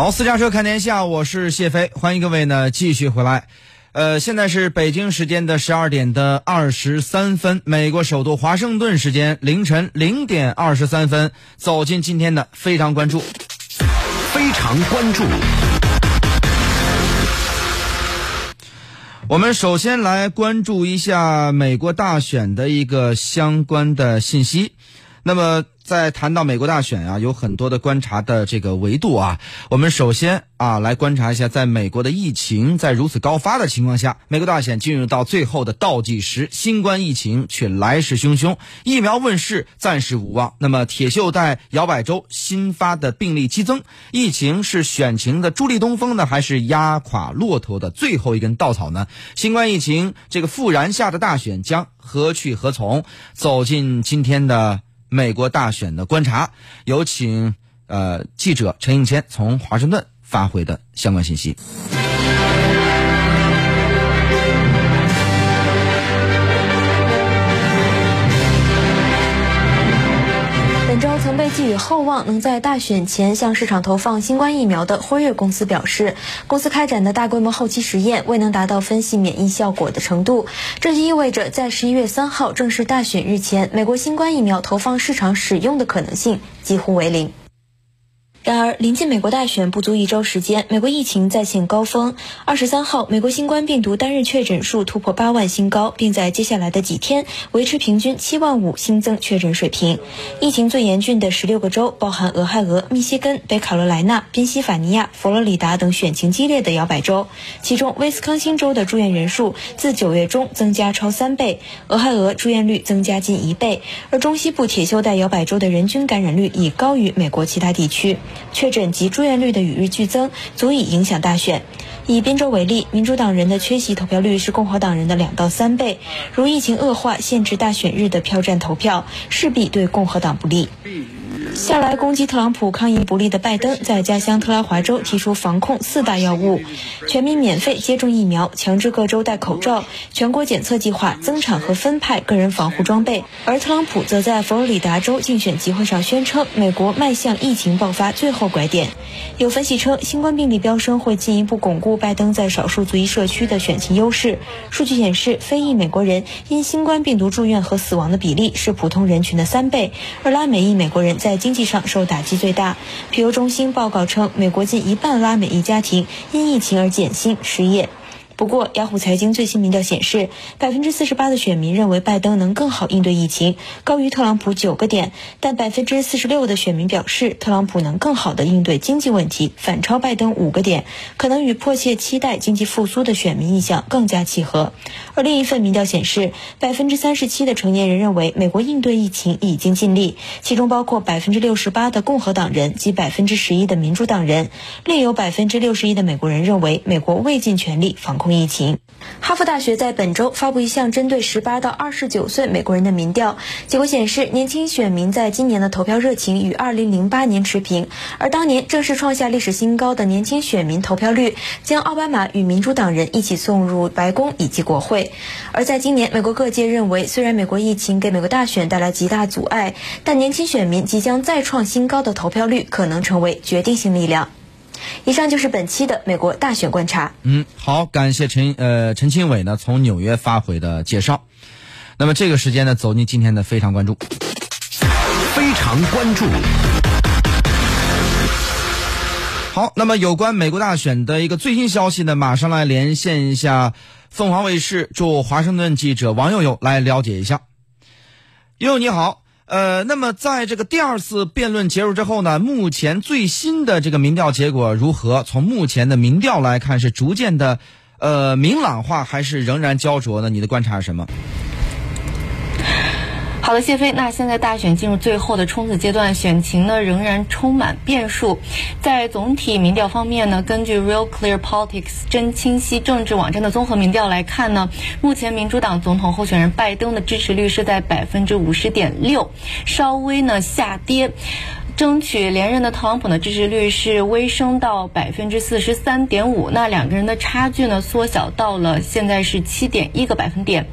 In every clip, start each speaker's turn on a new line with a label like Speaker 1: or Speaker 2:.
Speaker 1: 好，私家车看天下，我是谢飞，欢迎各位呢继续回来。呃，现在是北京时间的十二点的二十三分，美国首都华盛顿时间凌晨零点二十三分，走进今天的非常关注。
Speaker 2: 非常关注。
Speaker 1: 我们首先来关注一下美国大选的一个相关的信息。那么，在谈到美国大选啊，有很多的观察的这个维度啊。我们首先啊，来观察一下，在美国的疫情在如此高发的情况下，美国大选进入到最后的倒计时，新冠疫情却来势汹汹，疫苗问世暂时无望。那么，铁锈带摇摆州新发的病例激增，疫情是选情的助力东风呢，还是压垮骆驼的最后一根稻草呢？新冠疫情这个复燃下的大选将何去何从？走进今天的。美国大选的观察，有请呃记者陈应谦从华盛顿发回的相关信息。
Speaker 3: 本周曾被寄予厚望，能在大选前向市场投放新冠疫苗的辉瑞公司表示，公司开展的大规模后期实验未能达到分析免疫效果的程度。这就意味着，在十一月三号正式大选日前，美国新冠疫苗投放市场使用的可能性几乎为零。然而，临近美国大选不足一周时间，美国疫情再现高峰。二十三号，美国新冠病毒单日确诊数突破八万新高，并在接下来的几天维持平均七万五新增确诊水平。疫情最严峻的十六个州，包含俄亥俄、密歇根、北卡罗来纳、宾夕法尼亚、佛罗里达等选情激烈的摇摆州，其中威斯康星州的住院人数自九月中增加超三倍，俄亥俄住院率增加近一倍，而中西部铁锈带摇摆州的人均感染率已高于美国其他地区。确诊及住院率的与日俱增，足以影响大选。以滨州为例，民主党人的缺席投票率是共和党人的两到三倍。如疫情恶化，限制大选日的票站投票，势必对共和党不利。向来攻击特朗普抗疫不力的拜登，在家乡特拉华州提出防控四大要务：全民免费接种疫苗、强制各州戴口罩、全国检测计划、增产和分派个人防护装备。而特朗普则在佛罗里达州竞选集会上宣称，美国迈向疫情爆发最后拐点。有分析称，新冠病例飙升会进一步巩固拜登在少数族裔社区的选情优势。数据显示，非裔美国人因新冠病毒住院和死亡的比例是普通人群的三倍，而拉美裔美国人在经济上受打击最大。皮尤中心报告称，美国近一半拉美裔家庭因疫情而减薪失业。不过，雅虎财经最新民调显示，百分之四十八的选民认为拜登能更好应对疫情，高于特朗普九个点；但百分之四十六的选民表示，特朗普能更好地应对经济问题，反超拜登五个点，可能与迫切期待经济复苏的选民意向更加契合。而另一份民调显示，百分之三十七的成年人认为美国应对疫情已经尽力，其中包括百分之六十八的共和党人及百分之十一的民主党人，另有百分之六十一的美国人认为美国未尽全力防控。疫情，哈佛大学在本周发布一项针对十八到二十九岁美国人的民调，结果显示，年轻选民在今年的投票热情与二零零八年持平，而当年正式创下历史新高的年轻选民投票率，将奥巴马与民主党人一起送入白宫以及国会。而在今年，美国各界认为，虽然美国疫情给美国大选带来极大阻碍，但年轻选民即将再创新高的投票率可能成为决定性力量。以上就是本期的美国大选观察。
Speaker 1: 嗯，好，感谢陈呃陈清伟呢从纽约发回的介绍。那么这个时间呢，走进今天的非常关注。
Speaker 2: 非常关注。
Speaker 1: 好，那么有关美国大选的一个最新消息呢，马上来连线一下凤凰卫视驻华盛顿记者王佑佑来了解一下。佑佑你好。呃，那么在这个第二次辩论结束之后呢，目前最新的这个民调结果如何？从目前的民调来看，是逐渐的，呃，明朗化，还是仍然焦灼呢？你的观察是什么？
Speaker 4: 好的，谢飞。那现在大选进入最后的冲刺阶段，选情呢仍然充满变数。在总体民调方面呢，根据 Real Clear Politics 真清晰政治网站的综合民调来看呢，目前民主党总统候选人拜登的支持率是在百分之五十点六，稍微呢下跌。争取连任的特朗普呢，支持率是微升到百分之四十三点五，那两个人的差距呢，缩小到了现在是七点一个百分点。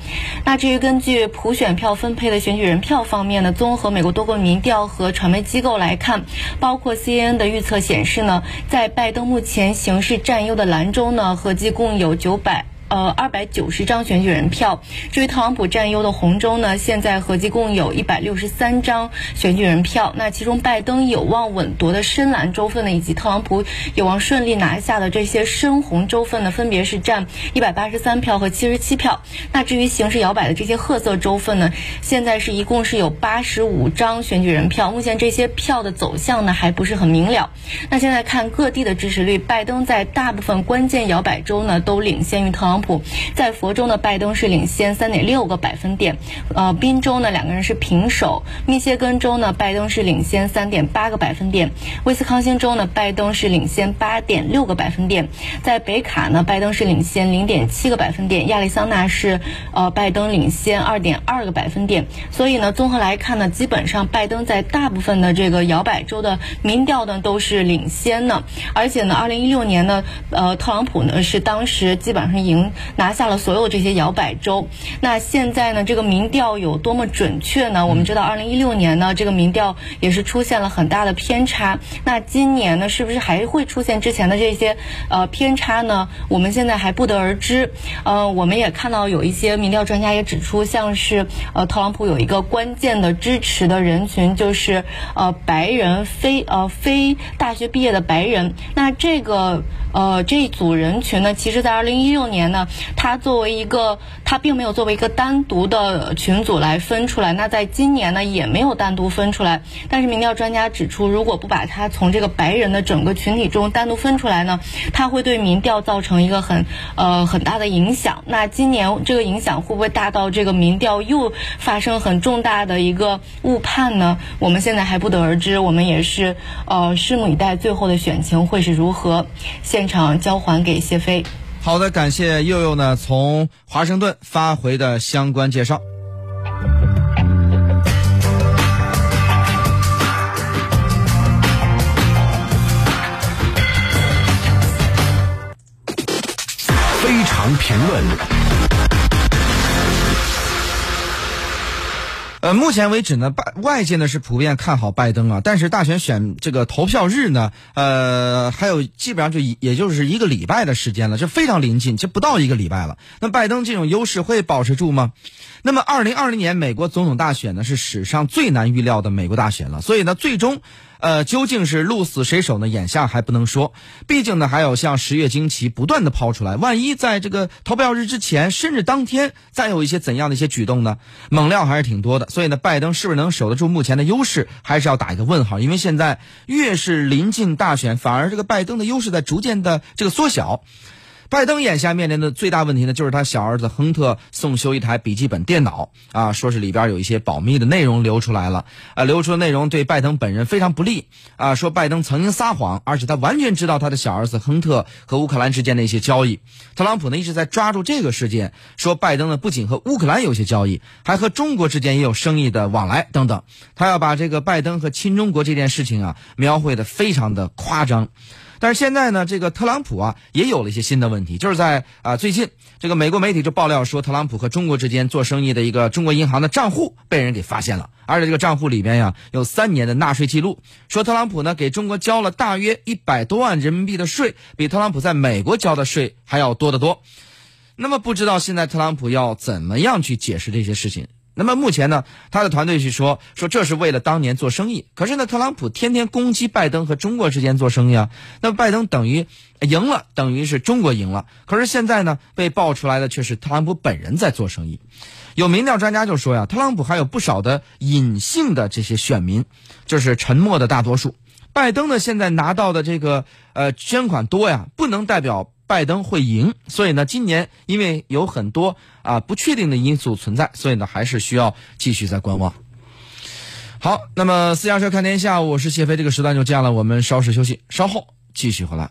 Speaker 4: 那至于根据普选票分配的选举人票方面呢，综合美国多个民调和传媒机构来看，包括 CNN 的预测显示呢，在拜登目前形势占优的兰州呢，合计共有九百。呃，二百九十张选举人票。至于特朗普占优的红州呢，现在合计共有一百六十三张选举人票。那其中拜登有望稳夺的深蓝州份呢，以及特朗普有望顺利拿下的这些深红州份呢，分别是占一百八十三票和七十七票。那至于形势摇摆的这些褐色州份呢，现在是一共是有八十五张选举人票。目前这些票的走向呢，还不是很明了。那现在看各地的支持率，拜登在大部分关键摇摆州呢，都领先于特朗普。普在佛州呢，拜登是领先三点六个百分点，呃，宾州呢两个人是平手，密歇根州呢拜登是领先三点八个百分点，威斯康星州呢拜登是领先八点六个百分点，在北卡呢拜登是领先零点七个百分点，亚利桑那是呃拜登领先二点二个百分点，所以呢综合来看呢，基本上拜登在大部分的这个摇摆州的民调呢都是领先的，而且呢二零一六年呢呃特朗普呢是当时基本上赢。拿下了所有这些摇摆州，那现在呢？这个民调有多么准确呢？我们知道，二零一六年呢，这个民调也是出现了很大的偏差。那今年呢，是不是还会出现之前的这些呃偏差呢？我们现在还不得而知。呃，我们也看到有一些民调专家也指出，像是呃特朗普有一个关键的支持的人群，就是呃白人非呃非大学毕业的白人。那这个呃这一组人群呢，其实在二零一六年呢。它作为一个，它并没有作为一个单独的群组来分出来。那在今年呢，也没有单独分出来。但是民调专家指出，如果不把它从这个白人的整个群体中单独分出来呢，它会对民调造成一个很呃很大的影响。那今年这个影响会不会大到这个民调又发生很重大的一个误判呢？我们现在还不得而知。我们也是呃拭目以待，最后的选情会是如何？现场交还给谢飞。
Speaker 1: 好的，感谢佑佑呢从华盛顿发回的相关介绍。
Speaker 2: 非常评论。
Speaker 1: 呃，目前为止呢，拜外界呢是普遍看好拜登啊，但是大选选这个投票日呢，呃，还有基本上就也就是一个礼拜的时间了，这非常临近，这不到一个礼拜了。那拜登这种优势会保持住吗？那么，二零二零年美国总统大选呢，是史上最难预料的美国大选了，所以呢，最终。呃，究竟是鹿死谁手呢？眼下还不能说，毕竟呢，还有像十月惊奇不断的抛出来，万一在这个投票日之前，甚至当天再有一些怎样的一些举动呢？猛料还是挺多的，所以呢，拜登是不是能守得住目前的优势，还是要打一个问号。因为现在越是临近大选，反而这个拜登的优势在逐渐的这个缩小。拜登眼下面临的最大问题呢，就是他小儿子亨特送修一台笔记本电脑啊，说是里边有一些保密的内容流出来了，啊，流出的内容对拜登本人非常不利啊，说拜登曾经撒谎，而且他完全知道他的小儿子亨特和乌克兰之间的一些交易。特朗普呢一直在抓住这个事件，说拜登呢不仅和乌克兰有些交易，还和中国之间也有生意的往来等等，他要把这个拜登和亲中国这件事情啊描绘的非常的夸张。但是现在呢，这个特朗普啊也有了一些新的问题，就是在啊最近，这个美国媒体就爆料说，特朗普和中国之间做生意的一个中国银行的账户被人给发现了，而且这个账户里边呀有三年的纳税记录，说特朗普呢给中国交了大约一百多万人民币的税，比特朗普在美国交的税还要多得多。那么不知道现在特朗普要怎么样去解释这些事情？那么目前呢，他的团队是说说这是为了当年做生意。可是呢，特朗普天天攻击拜登和中国之间做生意啊，那么拜登等于赢了，等于是中国赢了。可是现在呢，被爆出来的却是特朗普本人在做生意。有民调专家就说呀，特朗普还有不少的隐性的这些选民，就是沉默的大多数。拜登呢，现在拿到的这个呃捐款多呀，不能代表。拜登会赢，所以呢，今年因为有很多啊不确定的因素存在，所以呢，还是需要继续在观望。好，那么私家车看天下，我是谢飞，这个时段就这样了，我们稍事休息，稍后继续回来。